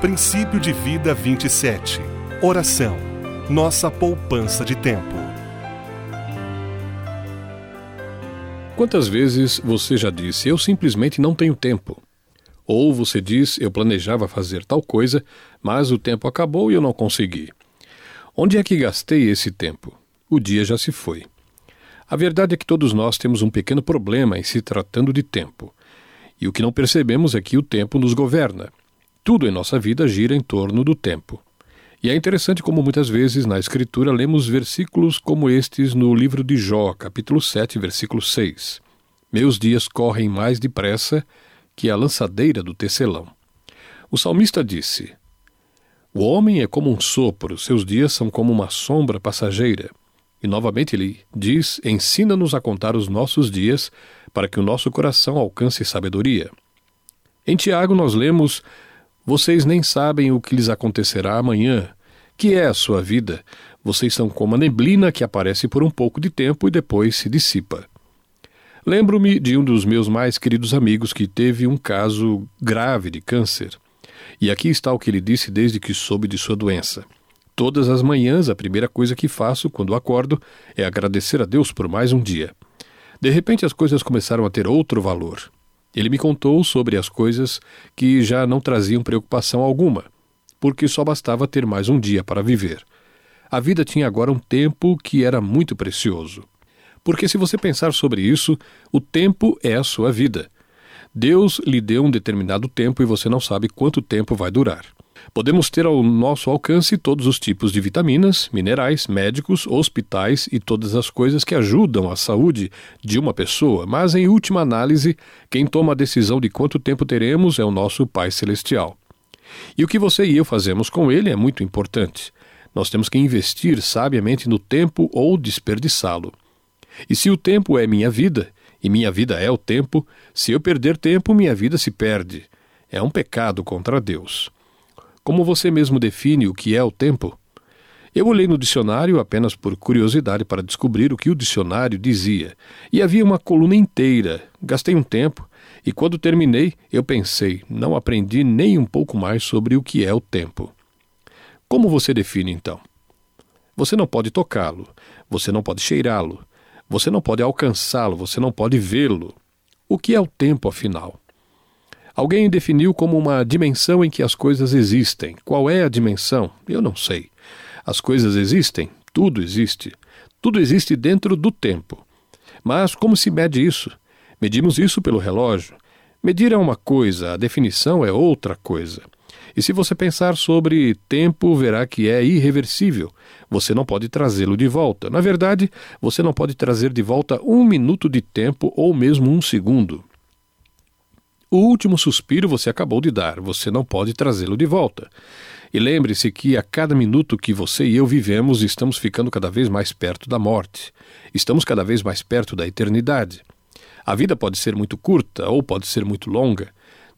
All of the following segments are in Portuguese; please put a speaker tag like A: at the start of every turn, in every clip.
A: Princípio de Vida 27 Oração Nossa poupança de tempo.
B: Quantas vezes você já disse, eu simplesmente não tenho tempo? Ou você diz, eu planejava fazer tal coisa, mas o tempo acabou e eu não consegui. Onde é que gastei esse tempo? O dia já se foi. A verdade é que todos nós temos um pequeno problema em se tratando de tempo. E o que não percebemos é que o tempo nos governa. Tudo em nossa vida gira em torno do tempo. E é interessante como muitas vezes na Escritura lemos versículos como estes no livro de Jó, capítulo 7, versículo 6. Meus dias correm mais depressa que a lançadeira do tecelão. O salmista disse: O homem é como um sopro, seus dias são como uma sombra passageira. E novamente ele diz: Ensina-nos a contar os nossos dias, para que o nosso coração alcance sabedoria. Em Tiago nós lemos vocês nem sabem o que lhes acontecerá amanhã. Que é a sua vida? Vocês são como a neblina que aparece por um pouco de tempo e depois se dissipa. Lembro-me de um dos meus mais queridos amigos que teve um caso grave de câncer. E aqui está o que ele disse desde que soube de sua doença. Todas as manhãs, a primeira coisa que faço quando acordo é agradecer a Deus por mais um dia. De repente, as coisas começaram a ter outro valor. Ele me contou sobre as coisas que já não traziam preocupação alguma, porque só bastava ter mais um dia para viver. A vida tinha agora um tempo que era muito precioso. Porque, se você pensar sobre isso, o tempo é a sua vida. Deus lhe deu um determinado tempo e você não sabe quanto tempo vai durar. Podemos ter ao nosso alcance todos os tipos de vitaminas, minerais, médicos, hospitais e todas as coisas que ajudam a saúde de uma pessoa, mas em última análise, quem toma a decisão de quanto tempo teremos é o nosso Pai Celestial. E o que você e eu fazemos com ele é muito importante. Nós temos que investir sabiamente no tempo ou desperdiçá-lo. E se o tempo é minha vida, e minha vida é o tempo, se eu perder tempo, minha vida se perde. É um pecado contra Deus. Como você mesmo define o que é o tempo? Eu olhei no dicionário apenas por curiosidade para descobrir o que o dicionário dizia, e havia uma coluna inteira. Gastei um tempo, e quando terminei, eu pensei, não aprendi nem um pouco mais sobre o que é o tempo. Como você define então? Você não pode tocá-lo, você não pode cheirá-lo, você não pode alcançá-lo, você não pode vê-lo. O que é o tempo, afinal? Alguém definiu como uma dimensão em que as coisas existem. Qual é a dimensão? Eu não sei. As coisas existem, tudo existe. Tudo existe dentro do tempo. Mas como se mede isso? Medimos isso pelo relógio. Medir é uma coisa, a definição é outra coisa. E se você pensar sobre tempo, verá que é irreversível. Você não pode trazê-lo de volta. Na verdade, você não pode trazer de volta um minuto de tempo ou mesmo um segundo. O último suspiro você acabou de dar, você não pode trazê-lo de volta. E lembre-se que a cada minuto que você e eu vivemos, estamos ficando cada vez mais perto da morte. Estamos cada vez mais perto da eternidade. A vida pode ser muito curta ou pode ser muito longa.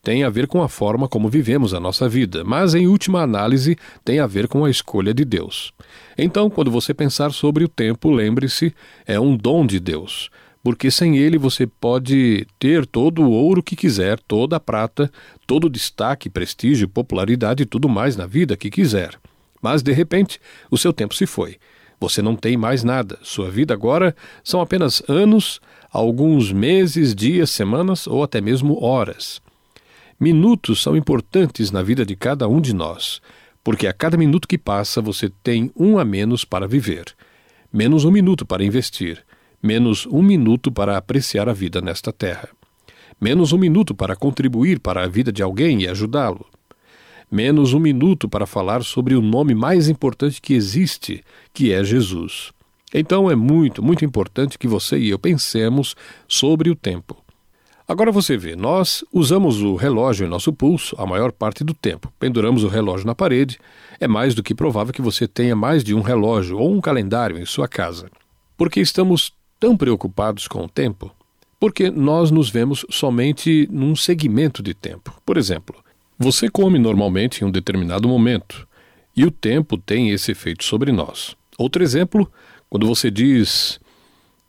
B: Tem a ver com a forma como vivemos a nossa vida, mas em última análise tem a ver com a escolha de Deus. Então, quando você pensar sobre o tempo, lembre-se, é um dom de Deus porque sem ele você pode ter todo o ouro que quiser, toda a prata, todo o destaque, prestígio, popularidade e tudo mais na vida que quiser. Mas de repente, o seu tempo se foi. Você não tem mais nada. Sua vida agora são apenas anos, alguns meses, dias, semanas ou até mesmo horas. Minutos são importantes na vida de cada um de nós, porque a cada minuto que passa você tem um a menos para viver, menos um minuto para investir menos um minuto para apreciar a vida nesta terra, menos um minuto para contribuir para a vida de alguém e ajudá-lo, menos um minuto para falar sobre o nome mais importante que existe, que é Jesus. Então é muito, muito importante que você e eu pensemos sobre o tempo. Agora você vê, nós usamos o relógio em nosso pulso a maior parte do tempo. Penduramos o relógio na parede. É mais do que provável que você tenha mais de um relógio ou um calendário em sua casa. Porque estamos tão preocupados com o tempo? Porque nós nos vemos somente num segmento de tempo. Por exemplo, você come normalmente em um determinado momento e o tempo tem esse efeito sobre nós. Outro exemplo, quando você diz: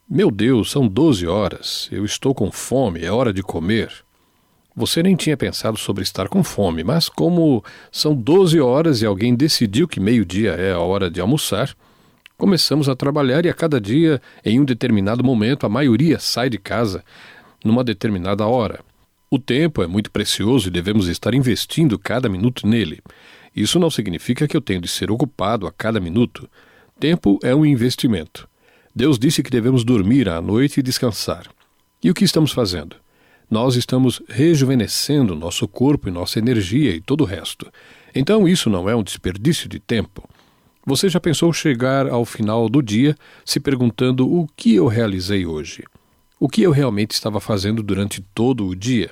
B: Meu Deus, são 12 horas, eu estou com fome, é hora de comer. Você nem tinha pensado sobre estar com fome, mas como são 12 horas e alguém decidiu que meio-dia é a hora de almoçar, começamos a trabalhar e a cada dia, em um determinado momento, a maioria sai de casa numa determinada hora. O tempo é muito precioso e devemos estar investindo cada minuto nele. Isso não significa que eu tenho de ser ocupado a cada minuto. Tempo é um investimento. Deus disse que devemos dormir à noite e descansar. E o que estamos fazendo? nós estamos rejuvenescendo nosso corpo e nossa energia e todo o resto. Então isso não é um desperdício de tempo. Você já pensou chegar ao final do dia se perguntando o que eu realizei hoje? O que eu realmente estava fazendo durante todo o dia?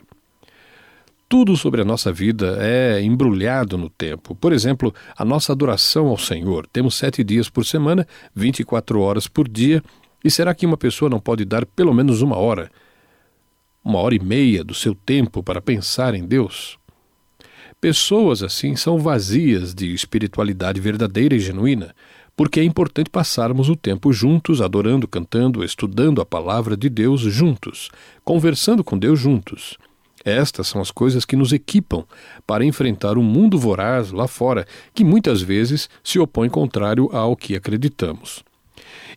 B: Tudo sobre a nossa vida é embrulhado no tempo. Por exemplo, a nossa adoração ao Senhor. Temos sete dias por semana, 24 horas por dia. E será que uma pessoa não pode dar pelo menos uma hora uma hora e meia do seu tempo para pensar em Deus? Pessoas assim são vazias de espiritualidade verdadeira e genuína, porque é importante passarmos o tempo juntos, adorando, cantando, estudando a palavra de Deus juntos, conversando com Deus juntos. Estas são as coisas que nos equipam para enfrentar o um mundo voraz lá fora, que muitas vezes se opõe contrário ao que acreditamos.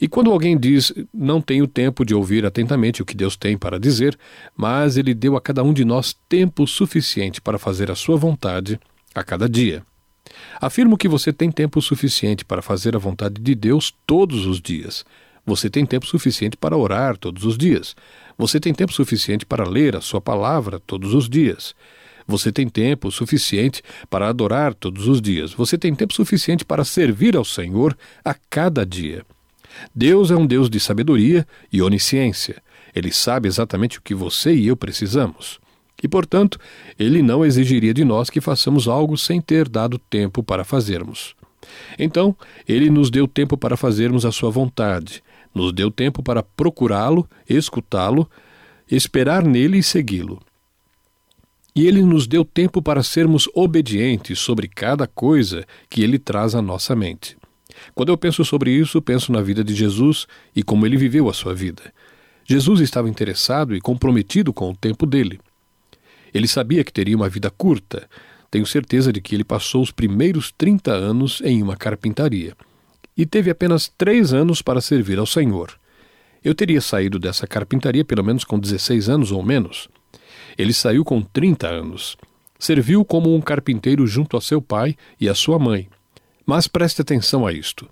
B: E quando alguém diz, não tenho tempo de ouvir atentamente o que Deus tem para dizer, mas Ele deu a cada um de nós tempo suficiente para fazer a sua vontade a cada dia. Afirmo que você tem tempo suficiente para fazer a vontade de Deus todos os dias. Você tem tempo suficiente para orar todos os dias. Você tem tempo suficiente para ler a sua palavra todos os dias. Você tem tempo suficiente para adorar todos os dias. Você tem tempo suficiente para servir ao Senhor a cada dia. Deus é um Deus de sabedoria e onisciência. Ele sabe exatamente o que você e eu precisamos. E, portanto, ele não exigiria de nós que façamos algo sem ter dado tempo para fazermos. Então, ele nos deu tempo para fazermos a sua vontade, nos deu tempo para procurá-lo, escutá-lo, esperar nele e segui-lo. E ele nos deu tempo para sermos obedientes sobre cada coisa que ele traz à nossa mente. Quando eu penso sobre isso, penso na vida de Jesus e como ele viveu a sua vida. Jesus estava interessado e comprometido com o tempo dele. Ele sabia que teria uma vida curta. Tenho certeza de que ele passou os primeiros 30 anos em uma carpintaria. E teve apenas três anos para servir ao Senhor. Eu teria saído dessa carpintaria pelo menos com 16 anos ou menos. Ele saiu com 30 anos. Serviu como um carpinteiro junto a seu pai e a sua mãe. Mas preste atenção a isto.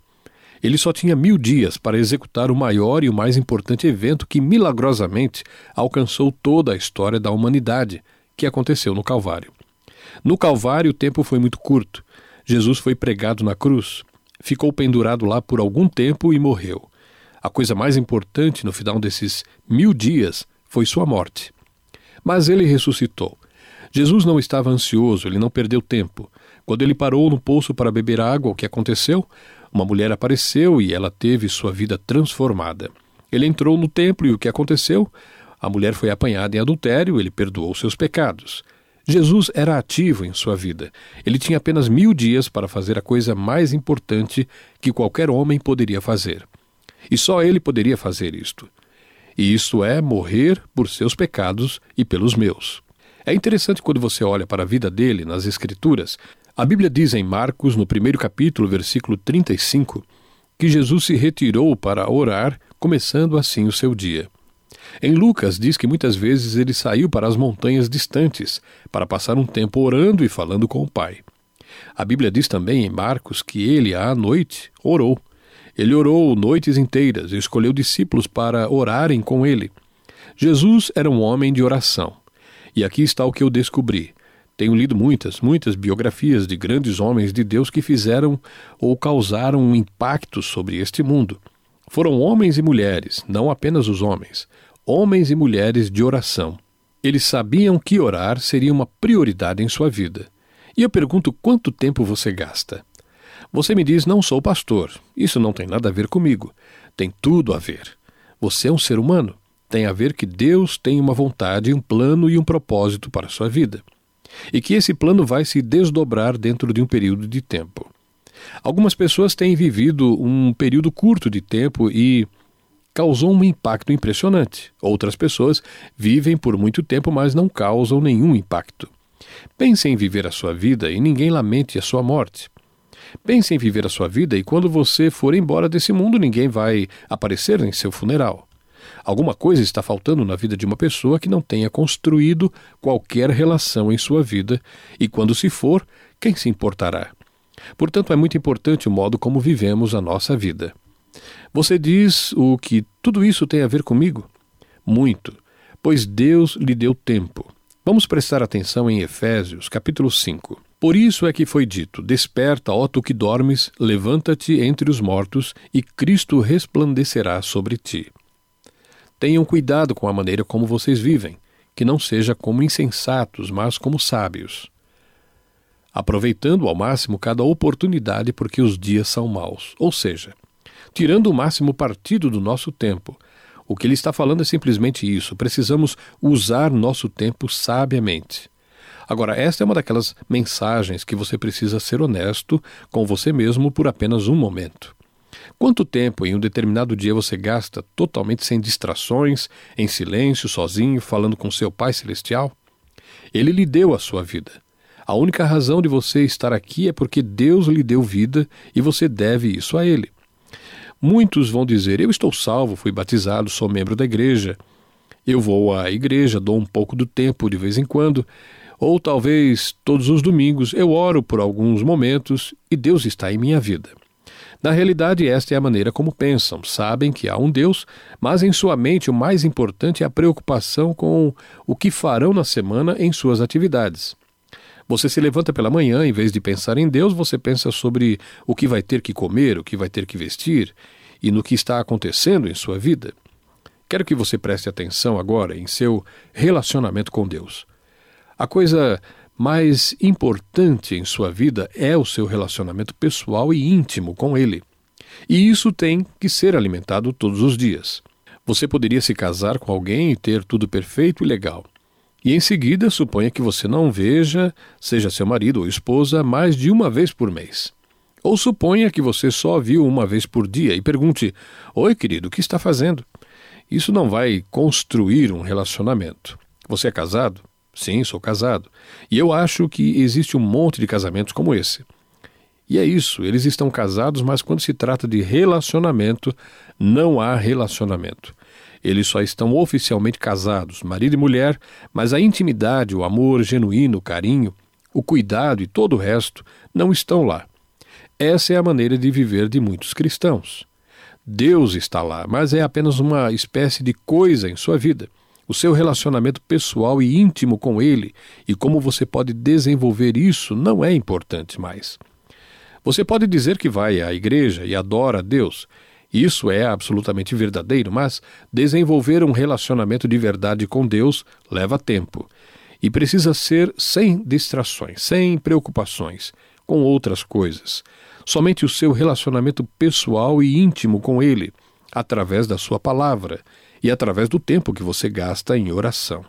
B: Ele só tinha mil dias para executar o maior e o mais importante evento que milagrosamente alcançou toda a história da humanidade, que aconteceu no Calvário. No Calvário o tempo foi muito curto. Jesus foi pregado na cruz, ficou pendurado lá por algum tempo e morreu. A coisa mais importante no final desses mil dias foi sua morte. Mas ele ressuscitou. Jesus não estava ansioso, ele não perdeu tempo. Quando ele parou no poço para beber água, o que aconteceu? Uma mulher apareceu e ela teve sua vida transformada. Ele entrou no templo e o que aconteceu? A mulher foi apanhada em adultério, ele perdoou seus pecados. Jesus era ativo em sua vida. Ele tinha apenas mil dias para fazer a coisa mais importante que qualquer homem poderia fazer. E só ele poderia fazer isto. E isto é morrer por seus pecados e pelos meus. É interessante quando você olha para a vida dele nas Escrituras, a Bíblia diz em Marcos, no primeiro capítulo, versículo 35, que Jesus se retirou para orar, começando assim o seu dia. Em Lucas diz que muitas vezes ele saiu para as montanhas distantes para passar um tempo orando e falando com o Pai. A Bíblia diz também em Marcos que ele, à noite, orou. Ele orou noites inteiras e escolheu discípulos para orarem com ele. Jesus era um homem de oração. E aqui está o que eu descobri. Tenho lido muitas, muitas biografias de grandes homens de Deus que fizeram ou causaram um impacto sobre este mundo. Foram homens e mulheres, não apenas os homens, homens e mulheres de oração. Eles sabiam que orar seria uma prioridade em sua vida. E eu pergunto quanto tempo você gasta. Você me diz: não sou pastor. Isso não tem nada a ver comigo. Tem tudo a ver. Você é um ser humano. Tem a ver que Deus tem uma vontade, um plano e um propósito para a sua vida e que esse plano vai se desdobrar dentro de um período de tempo. Algumas pessoas têm vivido um período curto de tempo e causou um impacto impressionante. Outras pessoas vivem por muito tempo, mas não causam nenhum impacto. Pense em viver a sua vida e ninguém lamente a sua morte. Pense em viver a sua vida e quando você for embora desse mundo, ninguém vai aparecer em seu funeral. Alguma coisa está faltando na vida de uma pessoa que não tenha construído qualquer relação em sua vida, e quando se for, quem se importará? Portanto, é muito importante o modo como vivemos a nossa vida. Você diz o que tudo isso tem a ver comigo? Muito, pois Deus lhe deu tempo. Vamos prestar atenção em Efésios, capítulo 5. Por isso é que foi dito: Desperta, ó tu que dormes, levanta-te entre os mortos, e Cristo resplandecerá sobre ti. Tenham cuidado com a maneira como vocês vivem, que não seja como insensatos, mas como sábios. Aproveitando ao máximo cada oportunidade, porque os dias são maus. Ou seja, tirando o máximo partido do nosso tempo. O que ele está falando é simplesmente isso: precisamos usar nosso tempo sabiamente. Agora, esta é uma daquelas mensagens que você precisa ser honesto com você mesmo por apenas um momento. Quanto tempo em um determinado dia você gasta totalmente sem distrações, em silêncio, sozinho, falando com seu Pai Celestial? Ele lhe deu a sua vida. A única razão de você estar aqui é porque Deus lhe deu vida e você deve isso a Ele. Muitos vão dizer: Eu estou salvo, fui batizado, sou membro da igreja. Eu vou à igreja, dou um pouco do tempo de vez em quando, ou talvez todos os domingos eu oro por alguns momentos e Deus está em minha vida. Na realidade, esta é a maneira como pensam. Sabem que há um Deus, mas em sua mente o mais importante é a preocupação com o que farão na semana em suas atividades. Você se levanta pela manhã, em vez de pensar em Deus, você pensa sobre o que vai ter que comer, o que vai ter que vestir e no que está acontecendo em sua vida. Quero que você preste atenção agora em seu relacionamento com Deus. A coisa mais importante em sua vida é o seu relacionamento pessoal e íntimo com ele. E isso tem que ser alimentado todos os dias. Você poderia se casar com alguém e ter tudo perfeito e legal. E em seguida, suponha que você não veja, seja seu marido ou esposa, mais de uma vez por mês. Ou suponha que você só viu uma vez por dia e pergunte: Oi, querido, o que está fazendo? Isso não vai construir um relacionamento. Você é casado? Sim, sou casado. E eu acho que existe um monte de casamentos como esse. E é isso, eles estão casados, mas quando se trata de relacionamento, não há relacionamento. Eles só estão oficialmente casados, marido e mulher, mas a intimidade, o amor genuíno, o carinho, o cuidado e todo o resto não estão lá. Essa é a maneira de viver de muitos cristãos. Deus está lá, mas é apenas uma espécie de coisa em sua vida o seu relacionamento pessoal e íntimo com Ele e como você pode desenvolver isso não é importante mais. Você pode dizer que vai à igreja e adora a Deus. Isso é absolutamente verdadeiro, mas desenvolver um relacionamento de verdade com Deus leva tempo e precisa ser sem distrações, sem preocupações com outras coisas. Somente o seu relacionamento pessoal e íntimo com Ele, através da Sua palavra e através do tempo que você gasta em oração.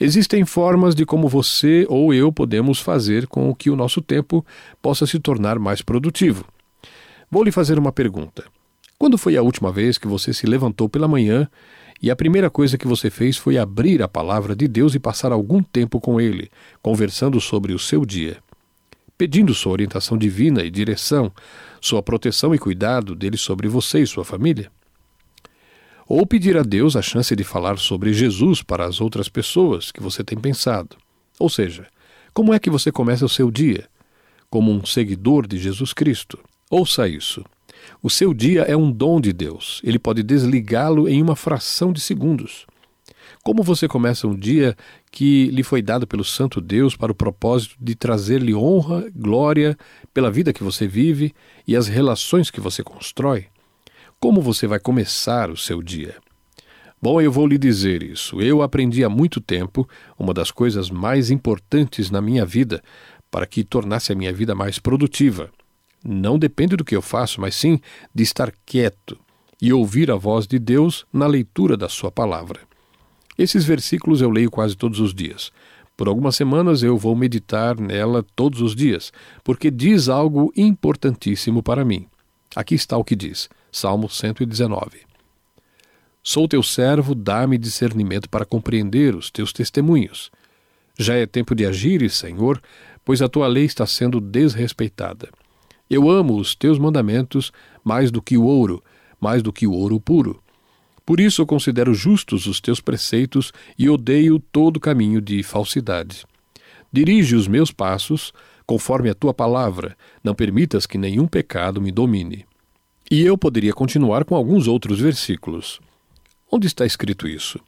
B: Existem formas de como você ou eu podemos fazer com que o nosso tempo possa se tornar mais produtivo. Vou lhe fazer uma pergunta. Quando foi a última vez que você se levantou pela manhã e a primeira coisa que você fez foi abrir a palavra de Deus e passar algum tempo com Ele, conversando sobre o seu dia? Pedindo sua orientação divina e direção, sua proteção e cuidado dele sobre você e sua família? Ou pedir a Deus a chance de falar sobre Jesus para as outras pessoas que você tem pensado. Ou seja, como é que você começa o seu dia? Como um seguidor de Jesus Cristo. Ouça isso. O seu dia é um dom de Deus. Ele pode desligá-lo em uma fração de segundos. Como você começa um dia que lhe foi dado pelo Santo Deus para o propósito de trazer-lhe honra, glória pela vida que você vive e as relações que você constrói? Como você vai começar o seu dia? Bom, eu vou lhe dizer isso. Eu aprendi há muito tempo uma das coisas mais importantes na minha vida para que tornasse a minha vida mais produtiva. Não depende do que eu faço, mas sim de estar quieto e ouvir a voz de Deus na leitura da Sua palavra. Esses versículos eu leio quase todos os dias. Por algumas semanas eu vou meditar nela todos os dias, porque diz algo importantíssimo para mim. Aqui está o que diz. Salmo 119. Sou teu servo, dá-me discernimento para compreender os teus testemunhos. Já é tempo de agir, Senhor, pois a tua lei está sendo desrespeitada. Eu amo os teus mandamentos mais do que o ouro, mais do que o ouro puro. Por isso considero justos os teus preceitos e odeio todo caminho de falsidade. Dirige os meus passos conforme a tua palavra, não permitas que nenhum pecado me domine. E eu poderia continuar com alguns outros versículos. Onde está escrito isso?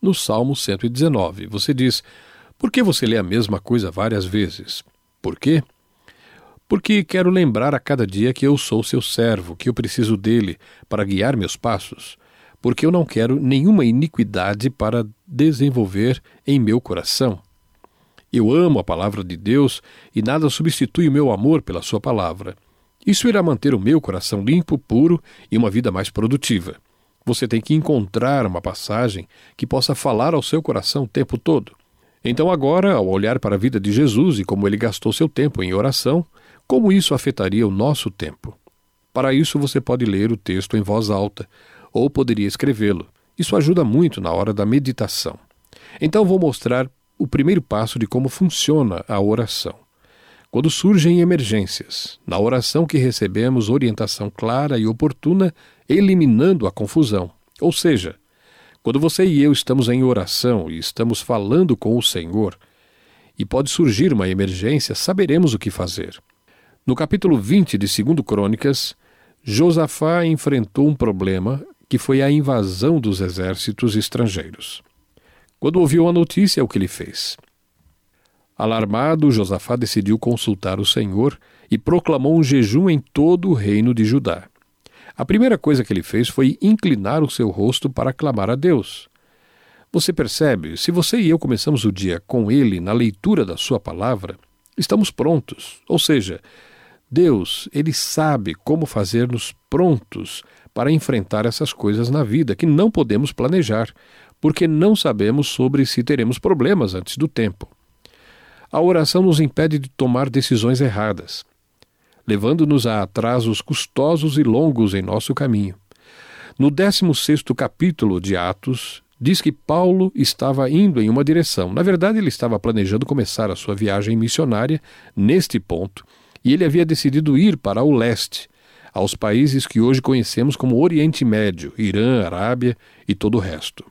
B: No Salmo 119, você diz: Por que você lê a mesma coisa várias vezes? Por quê? Porque quero lembrar a cada dia que eu sou seu servo, que eu preciso dele para guiar meus passos porque eu não quero nenhuma iniquidade para desenvolver em meu coração. Eu amo a palavra de Deus e nada substitui o meu amor pela Sua palavra. Isso irá manter o meu coração limpo, puro e uma vida mais produtiva. Você tem que encontrar uma passagem que possa falar ao seu coração o tempo todo. Então, agora, ao olhar para a vida de Jesus e como ele gastou seu tempo em oração, como isso afetaria o nosso tempo? Para isso, você pode ler o texto em voz alta, ou poderia escrevê-lo. Isso ajuda muito na hora da meditação. Então vou mostrar o primeiro passo de como funciona a oração. Quando surgem emergências, na oração que recebemos orientação clara e oportuna, eliminando a confusão. Ou seja, quando você e eu estamos em oração e estamos falando com o Senhor, e pode surgir uma emergência, saberemos o que fazer. No capítulo 20 de 2 Crônicas, Josafá enfrentou um problema que foi a invasão dos exércitos estrangeiros. Quando ouviu a notícia, o que ele fez? Alarmado, Josafá decidiu consultar o Senhor e proclamou um jejum em todo o reino de Judá. A primeira coisa que ele fez foi inclinar o seu rosto para clamar a Deus. Você percebe, se você e eu começamos o dia com ele na leitura da sua palavra, estamos prontos. Ou seja, Deus, ele sabe como fazer-nos prontos para enfrentar essas coisas na vida que não podemos planejar, porque não sabemos sobre se teremos problemas antes do tempo. A oração nos impede de tomar decisões erradas, levando-nos a atrasos custosos e longos em nosso caminho. No 16 capítulo de Atos, diz que Paulo estava indo em uma direção. Na verdade, ele estava planejando começar a sua viagem missionária neste ponto, e ele havia decidido ir para o leste, aos países que hoje conhecemos como Oriente Médio, Irã, Arábia e todo o resto.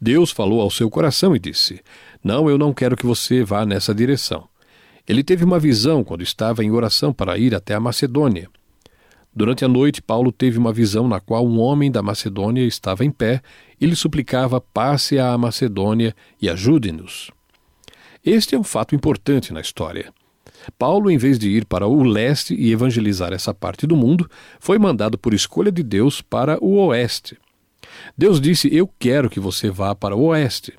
B: Deus falou ao seu coração e disse: Não, eu não quero que você vá nessa direção. Ele teve uma visão quando estava em oração para ir até a Macedônia. Durante a noite, Paulo teve uma visão na qual um homem da Macedônia estava em pé e lhe suplicava: passe à Macedônia e ajude-nos. Este é um fato importante na história. Paulo, em vez de ir para o leste e evangelizar essa parte do mundo, foi mandado por escolha de Deus para o oeste. Deus disse: Eu quero que você vá para o oeste.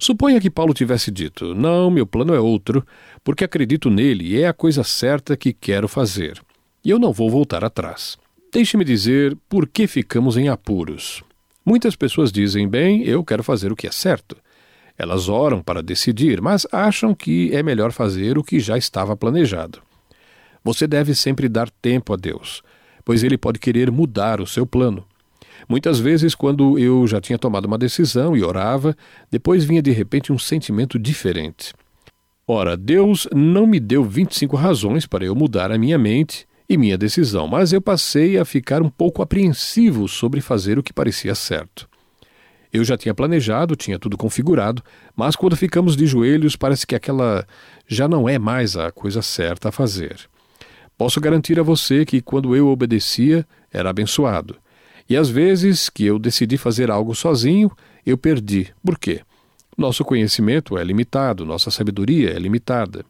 B: Suponha que Paulo tivesse dito: Não, meu plano é outro, porque acredito nele e é a coisa certa que quero fazer. E eu não vou voltar atrás. Deixe-me dizer por que ficamos em apuros. Muitas pessoas dizem: Bem, eu quero fazer o que é certo. Elas oram para decidir, mas acham que é melhor fazer o que já estava planejado. Você deve sempre dar tempo a Deus, pois Ele pode querer mudar o seu plano. Muitas vezes, quando eu já tinha tomado uma decisão e orava, depois vinha de repente um sentimento diferente. Ora, Deus não me deu 25 razões para eu mudar a minha mente e minha decisão, mas eu passei a ficar um pouco apreensivo sobre fazer o que parecia certo. Eu já tinha planejado, tinha tudo configurado, mas quando ficamos de joelhos, parece que aquela já não é mais a coisa certa a fazer. Posso garantir a você que quando eu obedecia, era abençoado. E às vezes que eu decidi fazer algo sozinho, eu perdi. Por quê? Nosso conhecimento é limitado, nossa sabedoria é limitada.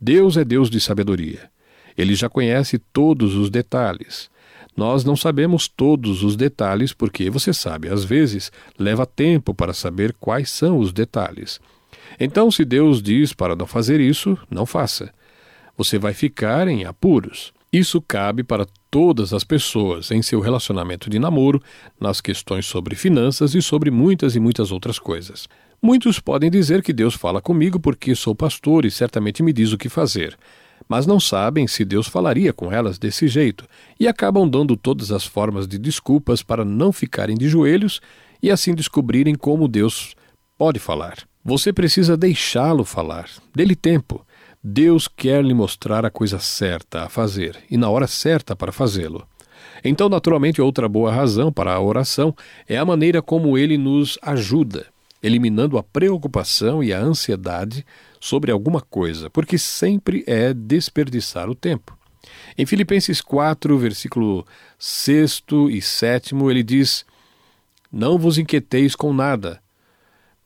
B: Deus é Deus de sabedoria. Ele já conhece todos os detalhes. Nós não sabemos todos os detalhes porque, você sabe, às vezes leva tempo para saber quais são os detalhes. Então, se Deus diz para não fazer isso, não faça. Você vai ficar em apuros. Isso cabe para todas as pessoas em seu relacionamento de namoro, nas questões sobre finanças e sobre muitas e muitas outras coisas. Muitos podem dizer que Deus fala comigo porque sou pastor e certamente me diz o que fazer. mas não sabem se Deus falaria com elas desse jeito e acabam dando todas as formas de desculpas para não ficarem de joelhos e assim descobrirem como Deus pode falar. Você precisa deixá-lo falar, dele tempo. Deus quer lhe mostrar a coisa certa a fazer e na hora certa para fazê-lo. Então, naturalmente, outra boa razão para a oração é a maneira como ele nos ajuda, eliminando a preocupação e a ansiedade sobre alguma coisa, porque sempre é desperdiçar o tempo. Em Filipenses 4, versículo 6 e 7, ele diz: Não vos inquieteis com nada,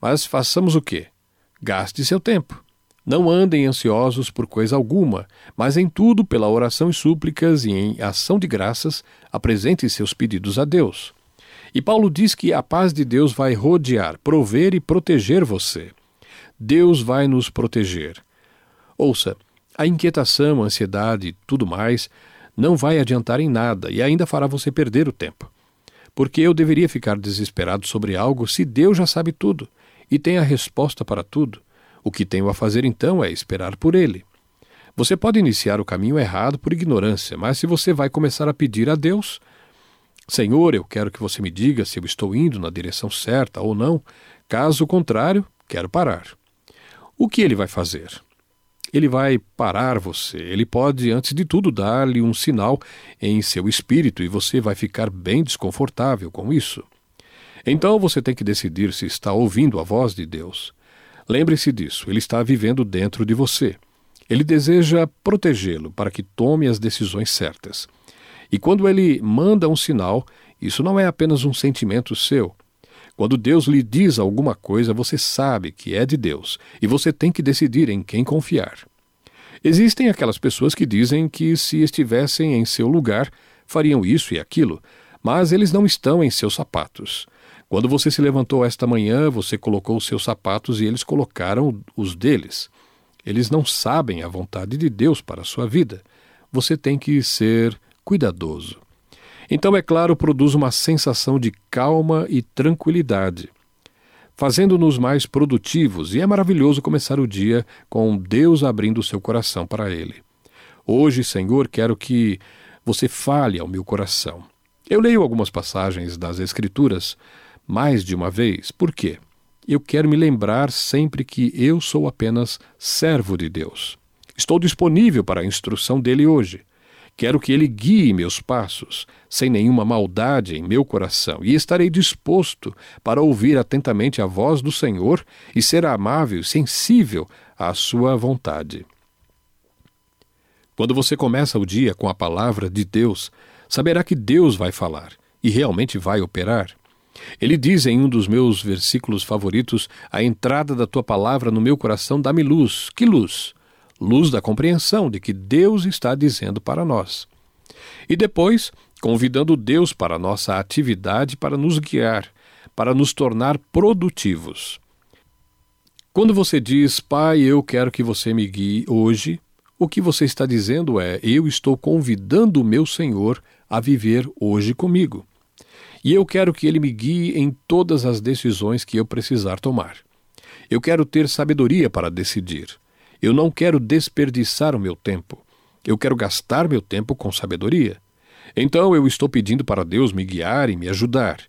B: mas façamos o quê? Gaste seu tempo. Não andem ansiosos por coisa alguma, mas em tudo, pela oração e súplicas e em ação de graças, apresentem seus pedidos a Deus. E Paulo diz que a paz de Deus vai rodear, prover e proteger você. Deus vai nos proteger. Ouça, a inquietação, a ansiedade e tudo mais não vai adiantar em nada e ainda fará você perder o tempo. Porque eu deveria ficar desesperado sobre algo se Deus já sabe tudo e tem a resposta para tudo. O que tenho a fazer então é esperar por Ele. Você pode iniciar o caminho errado por ignorância, mas se você vai começar a pedir a Deus, Senhor, eu quero que você me diga se eu estou indo na direção certa ou não, caso contrário, quero parar. O que ele vai fazer? Ele vai parar você. Ele pode, antes de tudo, dar-lhe um sinal em seu espírito e você vai ficar bem desconfortável com isso. Então você tem que decidir se está ouvindo a voz de Deus. Lembre-se disso, ele está vivendo dentro de você. Ele deseja protegê-lo para que tome as decisões certas. E quando ele manda um sinal, isso não é apenas um sentimento seu, quando Deus lhe diz alguma coisa, você sabe que é de Deus e você tem que decidir em quem confiar. Existem aquelas pessoas que dizem que, se estivessem em seu lugar, fariam isso e aquilo, mas eles não estão em seus sapatos. Quando você se levantou esta manhã, você colocou os seus sapatos e eles colocaram os deles. Eles não sabem a vontade de Deus para a sua vida. Você tem que ser cuidadoso. Então, é claro, produz uma sensação de calma e tranquilidade, fazendo-nos mais produtivos, e é maravilhoso começar o dia com Deus abrindo o seu coração para Ele. Hoje, Senhor, quero que você fale ao meu coração. Eu leio algumas passagens das Escrituras mais de uma vez, por quê? Eu quero me lembrar sempre que eu sou apenas servo de Deus. Estou disponível para a instrução dele hoje. Quero que ele guie meus passos, sem nenhuma maldade em meu coração, e estarei disposto para ouvir atentamente a voz do Senhor e ser amável e sensível à sua vontade. Quando você começa o dia com a palavra de Deus, saberá que Deus vai falar e realmente vai operar. Ele diz em um dos meus versículos favoritos: A entrada da tua palavra no meu coração dá-me luz. Que luz? luz da compreensão de que Deus está dizendo para nós. E depois, convidando Deus para nossa atividade para nos guiar, para nos tornar produtivos. Quando você diz, Pai, eu quero que você me guie hoje, o que você está dizendo é: eu estou convidando o meu Senhor a viver hoje comigo. E eu quero que ele me guie em todas as decisões que eu precisar tomar. Eu quero ter sabedoria para decidir. Eu não quero desperdiçar o meu tempo. Eu quero gastar meu tempo com sabedoria. Então eu estou pedindo para Deus me guiar e me ajudar.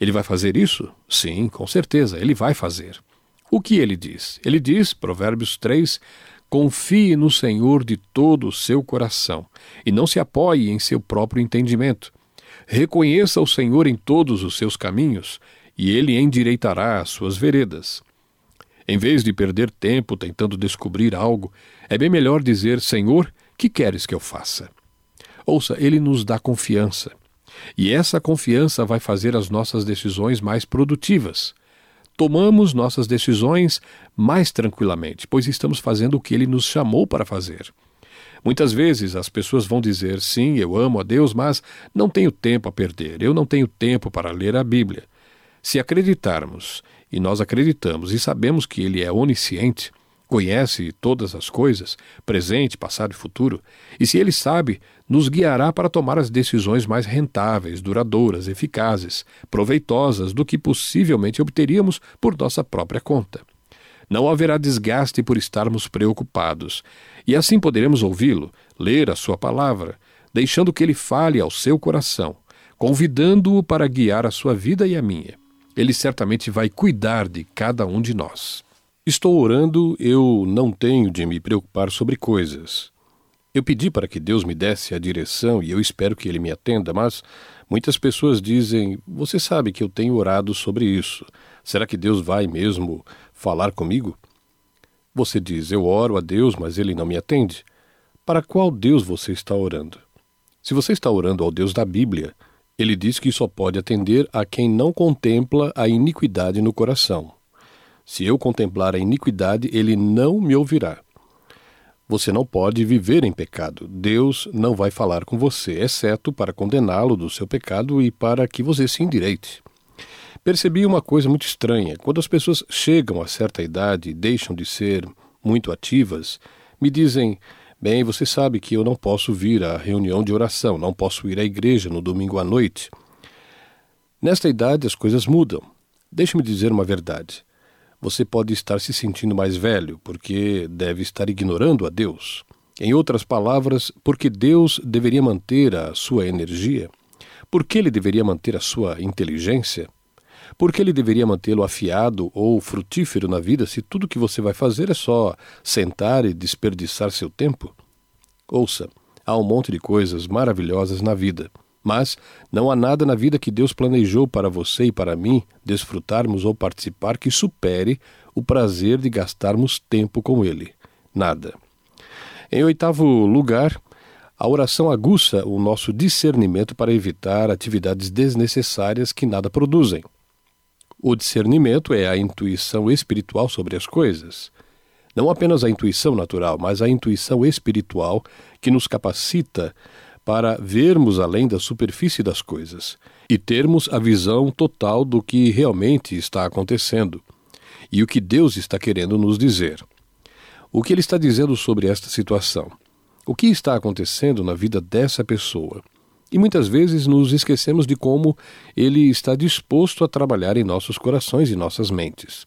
B: Ele vai fazer isso? Sim, com certeza, ele vai fazer. O que ele diz? Ele diz, Provérbios 3, confie no Senhor de todo o seu coração e não se apoie em seu próprio entendimento. Reconheça o Senhor em todos os seus caminhos e ele endireitará as suas veredas. Em vez de perder tempo tentando descobrir algo, é bem melhor dizer: Senhor, que queres que eu faça? Ouça, ele nos dá confiança. E essa confiança vai fazer as nossas decisões mais produtivas. Tomamos nossas decisões mais tranquilamente, pois estamos fazendo o que ele nos chamou para fazer. Muitas vezes as pessoas vão dizer: sim, eu amo a Deus, mas não tenho tempo a perder, eu não tenho tempo para ler a Bíblia. Se acreditarmos e nós acreditamos e sabemos que Ele é onisciente, conhece todas as coisas, presente, passado e futuro, e se Ele sabe, nos guiará para tomar as decisões mais rentáveis, duradouras, eficazes, proveitosas do que possivelmente obteríamos por nossa própria conta. Não haverá desgaste por estarmos preocupados, e assim poderemos ouvi-lo, ler a sua palavra, deixando que ele fale ao seu coração, convidando-o para guiar a sua vida e a minha. Ele certamente vai cuidar de cada um de nós. Estou orando, eu não tenho de me preocupar sobre coisas. Eu pedi para que Deus me desse a direção e eu espero que Ele me atenda, mas muitas pessoas dizem: Você sabe que eu tenho orado sobre isso. Será que Deus vai mesmo falar comigo? Você diz: Eu oro a Deus, mas Ele não me atende. Para qual Deus você está orando? Se você está orando ao Deus da Bíblia, ele diz que só pode atender a quem não contempla a iniquidade no coração. Se eu contemplar a iniquidade, ele não me ouvirá. Você não pode viver em pecado. Deus não vai falar com você, exceto para condená-lo do seu pecado e para que você se endireite. Percebi uma coisa muito estranha. Quando as pessoas chegam a certa idade e deixam de ser muito ativas, me dizem: Bem, você sabe que eu não posso vir à reunião de oração, não posso ir à igreja no domingo à noite. Nesta idade as coisas mudam. Deixe-me dizer uma verdade você pode estar se sentindo mais velho, porque deve estar ignorando a Deus. Em outras palavras, porque Deus deveria manter a sua energia? Por que ele deveria manter a sua inteligência? Por que ele deveria mantê-lo afiado ou frutífero na vida se tudo que você vai fazer é só sentar e desperdiçar seu tempo? Ouça, há um monte de coisas maravilhosas na vida. Mas não há nada na vida que Deus planejou para você e para mim desfrutarmos ou participar que supere o prazer de gastarmos tempo com Ele. Nada. Em oitavo lugar, a oração aguça o nosso discernimento para evitar atividades desnecessárias que nada produzem. O discernimento é a intuição espiritual sobre as coisas. Não apenas a intuição natural, mas a intuição espiritual que nos capacita para vermos além da superfície das coisas e termos a visão total do que realmente está acontecendo e o que Deus está querendo nos dizer. O que ele está dizendo sobre esta situação? O que está acontecendo na vida dessa pessoa? E muitas vezes nos esquecemos de como ele está disposto a trabalhar em nossos corações e nossas mentes.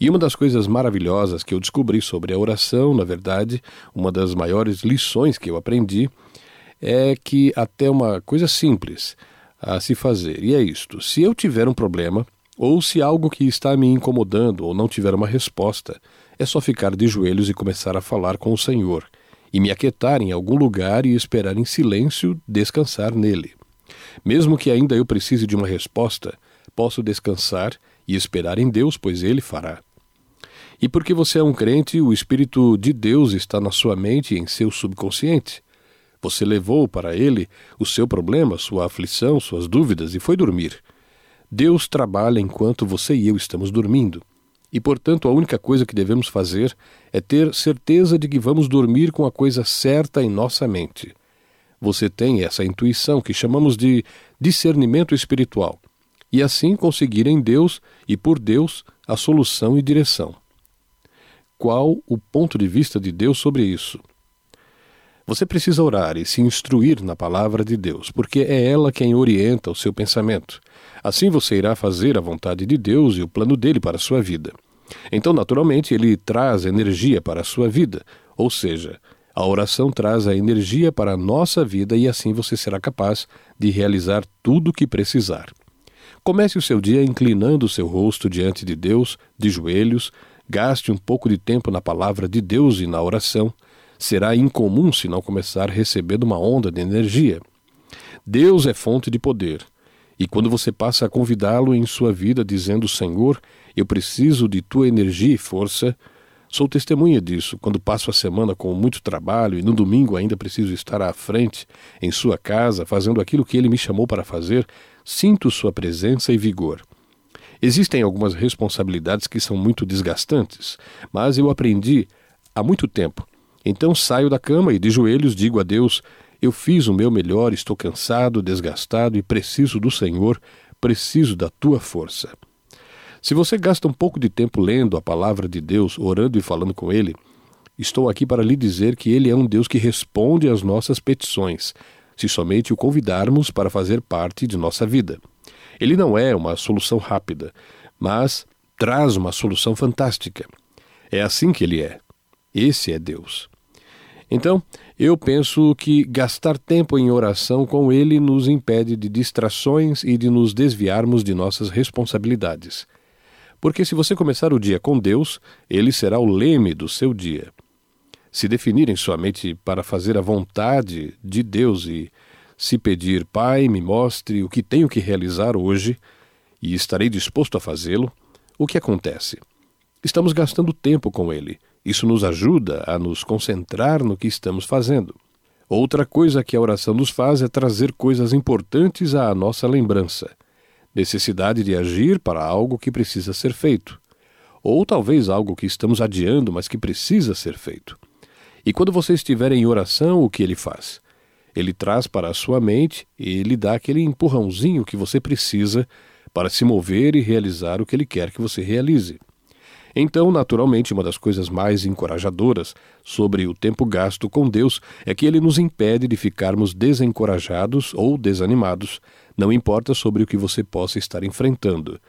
B: E uma das coisas maravilhosas que eu descobri sobre a oração, na verdade, uma das maiores lições que eu aprendi, é que até uma coisa simples a se fazer, e é isto: se eu tiver um problema, ou se algo que está me incomodando ou não tiver uma resposta, é só ficar de joelhos e começar a falar com o Senhor, e me aquietar em algum lugar e esperar em silêncio descansar nele. Mesmo que ainda eu precise de uma resposta, posso descansar e esperar em Deus, pois ele fará. E porque você é um crente, o Espírito de Deus está na sua mente e em seu subconsciente. Você levou para ele o seu problema, sua aflição, suas dúvidas e foi dormir. Deus trabalha enquanto você e eu estamos dormindo. E, portanto, a única coisa que devemos fazer é ter certeza de que vamos dormir com a coisa certa em nossa mente. Você tem essa intuição que chamamos de discernimento espiritual, e assim conseguir em Deus e por Deus a solução e direção. Qual o ponto de vista de Deus sobre isso? Você precisa orar e se instruir na palavra de Deus, porque é ela quem orienta o seu pensamento. Assim você irá fazer a vontade de Deus e o plano dele para a sua vida. Então, naturalmente, ele traz energia para a sua vida, ou seja, a oração traz a energia para a nossa vida e assim você será capaz de realizar tudo o que precisar. Comece o seu dia inclinando o seu rosto diante de Deus, de joelhos, gaste um pouco de tempo na palavra de Deus e na oração será incomum se não começar recebendo uma onda de energia. Deus é fonte de poder. E quando você passa a convidá-lo em sua vida, dizendo: Senhor, eu preciso de tua energia e força, sou testemunha disso. Quando passo a semana com muito trabalho e no domingo ainda preciso estar à frente, em sua casa, fazendo aquilo que ele me chamou para fazer, sinto sua presença e vigor. Existem algumas responsabilidades que são muito desgastantes, mas eu aprendi há muito tempo então saio da cama e de joelhos digo a Deus: Eu fiz o meu melhor, estou cansado, desgastado e preciso do Senhor, preciso da tua força. Se você gasta um pouco de tempo lendo a palavra de Deus, orando e falando com Ele, estou aqui para lhe dizer que Ele é um Deus que responde às nossas petições, se somente o convidarmos para fazer parte de nossa vida. Ele não é uma solução rápida, mas traz uma solução fantástica. É assim que ele é. Esse é Deus. Então, eu penso que gastar tempo em oração com Ele nos impede de distrações e de nos desviarmos de nossas responsabilidades. Porque se você começar o dia com Deus, Ele será o leme do seu dia. Se definir em sua mente para fazer a vontade de Deus e se pedir, Pai, me mostre o que tenho que realizar hoje, e estarei disposto a fazê-lo, o que acontece? Estamos gastando tempo com Ele isso nos ajuda a nos concentrar no que estamos fazendo. Outra coisa que a oração nos faz é trazer coisas importantes à nossa lembrança. Necessidade de agir para algo que precisa ser feito. Ou talvez algo que estamos adiando, mas que precisa ser feito. E quando você estiver em oração, o que ele faz? Ele traz para a sua mente e lhe dá aquele empurrãozinho que você precisa para se mover e realizar o que ele quer que você realize. Então, naturalmente, uma das coisas mais encorajadoras sobre o tempo gasto com Deus é que ele nos impede de ficarmos desencorajados ou desanimados, não importa sobre o que você possa estar enfrentando.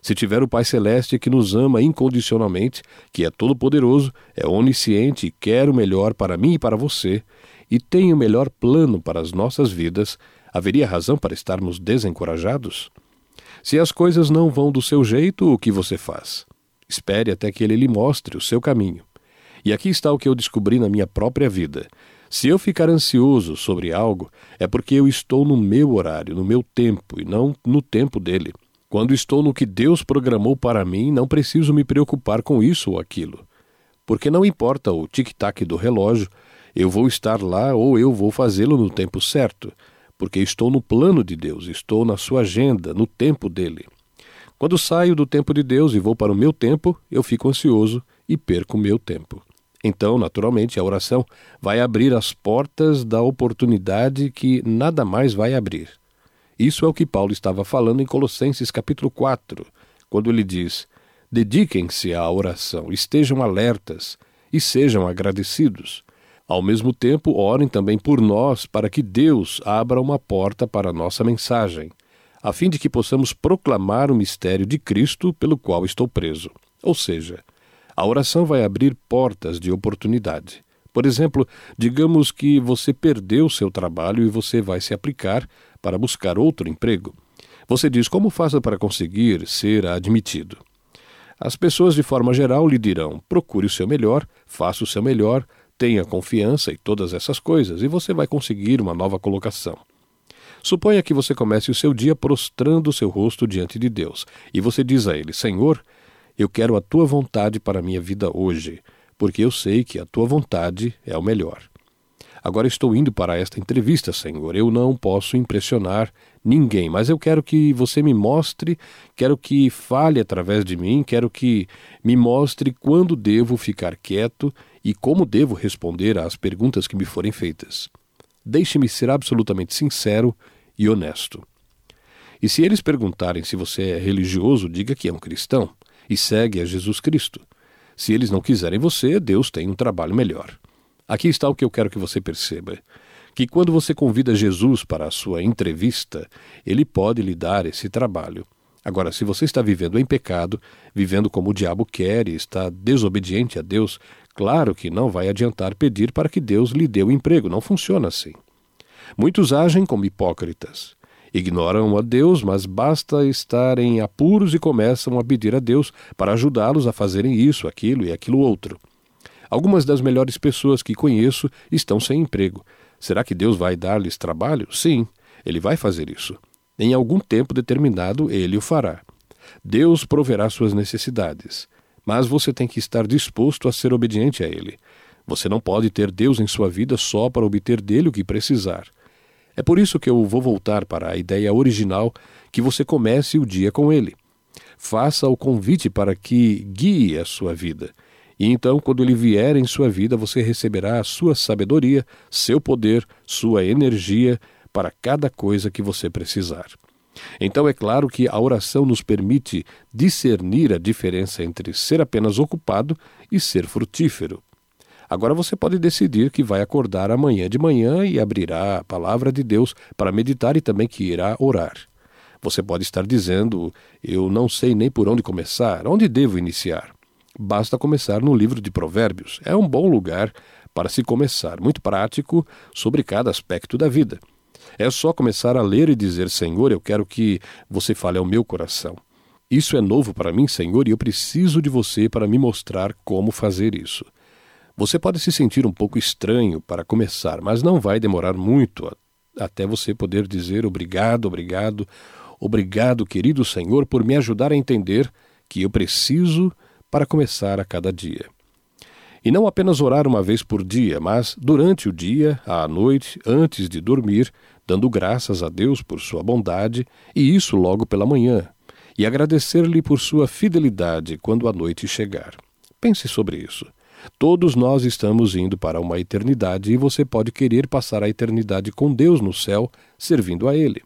B: Se tiver o Pai Celeste que nos ama incondicionalmente, que é todo-poderoso, é onisciente e quer o melhor para mim e para você, e tem o melhor plano para as nossas vidas, haveria razão para estarmos desencorajados? Se as coisas não vão do seu jeito, o que você faz? Espere até que ele lhe mostre o seu caminho. E aqui está o que eu descobri na minha própria vida. Se eu ficar ansioso sobre algo, é porque eu estou no meu horário, no meu tempo, e não no tempo dele. Quando estou no que Deus programou para mim, não preciso me preocupar com isso ou aquilo. Porque não importa o tic-tac do relógio, eu vou estar lá ou eu vou fazê-lo no tempo certo, porque estou no plano de Deus, estou na sua agenda, no tempo dele. Quando saio do tempo de Deus e vou para o meu tempo, eu fico ansioso e perco meu tempo. Então, naturalmente, a oração vai abrir as portas da oportunidade que nada mais vai abrir. Isso é o que Paulo estava falando em Colossenses capítulo 4, quando ele diz: Dediquem-se à oração, estejam alertas e sejam agradecidos. Ao mesmo tempo, orem também por nós para que Deus abra uma porta para a nossa mensagem a fim de que possamos proclamar o mistério de Cristo pelo qual estou preso. Ou seja, a oração vai abrir portas de oportunidade. Por exemplo, digamos que você perdeu seu trabalho e você vai se aplicar para buscar outro emprego. Você diz como faça para conseguir ser admitido. As pessoas, de forma geral, lhe dirão: procure o seu melhor, faça o seu melhor, tenha confiança e todas essas coisas, e você vai conseguir uma nova colocação. Suponha que você comece o seu dia prostrando o seu rosto diante de Deus, e você diz a Ele: Senhor, eu quero a tua vontade para a minha vida hoje, porque eu sei que a tua vontade é o melhor. Agora estou indo para esta entrevista, Senhor. Eu não posso impressionar ninguém, mas eu quero que você me mostre, quero que fale através de mim, quero que me mostre quando devo ficar quieto e como devo responder às perguntas que me forem feitas. Deixe-me ser absolutamente sincero e honesto. E se eles perguntarem se você é religioso, diga que é um cristão e segue a Jesus Cristo. Se eles não quiserem você, Deus tem um trabalho melhor. Aqui está o que eu quero que você perceba: que quando você convida Jesus para a sua entrevista, ele pode lhe dar esse trabalho. Agora, se você está vivendo em pecado, vivendo como o diabo quer e está desobediente a Deus, claro que não vai adiantar pedir para que Deus lhe dê o emprego. Não funciona assim. Muitos agem como hipócritas. Ignoram a Deus, mas basta estar em apuros e começam a pedir a Deus para ajudá-los a fazerem isso, aquilo e aquilo outro. Algumas das melhores pessoas que conheço estão sem emprego. Será que Deus vai dar-lhes trabalho? Sim, ele vai fazer isso. Em algum tempo determinado, ele o fará. Deus proverá suas necessidades, mas você tem que estar disposto a ser obediente a ele. Você não pode ter Deus em sua vida só para obter dele o que precisar. É por isso que eu vou voltar para a ideia original que você comece o dia com ele. Faça o convite para que guie a sua vida. E então, quando ele vier em sua vida, você receberá a sua sabedoria, seu poder, sua energia, para cada coisa que você precisar. Então é claro que a oração nos permite discernir a diferença entre ser apenas ocupado e ser frutífero. Agora você pode decidir que vai acordar amanhã de manhã e abrirá a palavra de Deus para meditar e também que irá orar. Você pode estar dizendo: Eu não sei nem por onde começar, onde devo iniciar. Basta começar no livro de Provérbios. É um bom lugar para se começar, muito prático sobre cada aspecto da vida. É só começar a ler e dizer: Senhor, eu quero que você fale ao meu coração. Isso é novo para mim, Senhor, e eu preciso de você para me mostrar como fazer isso. Você pode se sentir um pouco estranho para começar, mas não vai demorar muito até você poder dizer obrigado, obrigado, obrigado, querido Senhor, por me ajudar a entender que eu preciso para começar a cada dia. E não apenas orar uma vez por dia, mas durante o dia, à noite, antes de dormir, dando graças a Deus por sua bondade, e isso logo pela manhã, e agradecer-lhe por sua fidelidade quando a noite chegar. Pense sobre isso. Todos nós estamos indo para uma eternidade e você pode querer passar a eternidade com Deus no céu, servindo a Ele.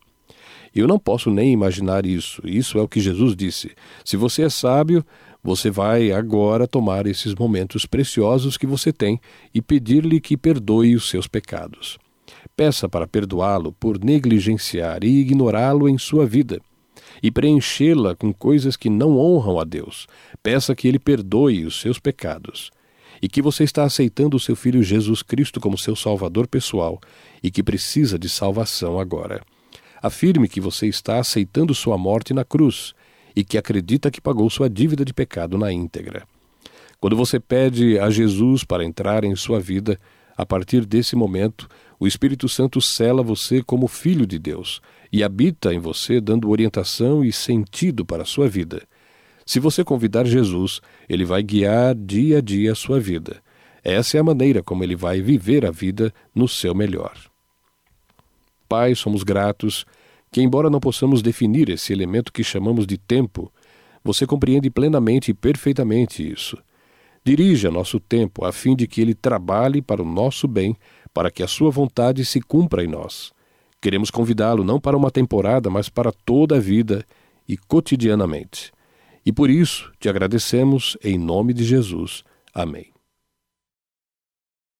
B: Eu não posso nem imaginar isso. Isso é o que Jesus disse. Se você é sábio, você vai agora tomar esses momentos preciosos que você tem e pedir-lhe que perdoe os seus pecados. Peça para perdoá-lo por negligenciar e ignorá-lo em sua vida e preenchê-la com coisas que não honram a Deus. Peça que ele perdoe os seus pecados e que você está aceitando o seu filho Jesus Cristo como seu salvador pessoal e que precisa de salvação agora. Afirme que você está aceitando sua morte na cruz e que acredita que pagou sua dívida de pecado na íntegra. Quando você pede a Jesus para entrar em sua vida, a partir desse momento, o Espírito Santo cela você como filho de Deus e habita em você, dando orientação e sentido para a sua vida. Se você convidar Jesus, ele vai guiar dia a dia a sua vida. Essa é a maneira como ele vai viver a vida no seu melhor. Pai, somos gratos que, embora não possamos definir esse elemento que chamamos de tempo, você compreende plenamente e perfeitamente isso. Dirija nosso tempo a fim de que ele trabalhe para o nosso bem, para que a sua vontade se cumpra em nós. Queremos convidá-lo não para uma temporada, mas para toda a vida e cotidianamente. E por isso te agradecemos em nome de Jesus. Amém.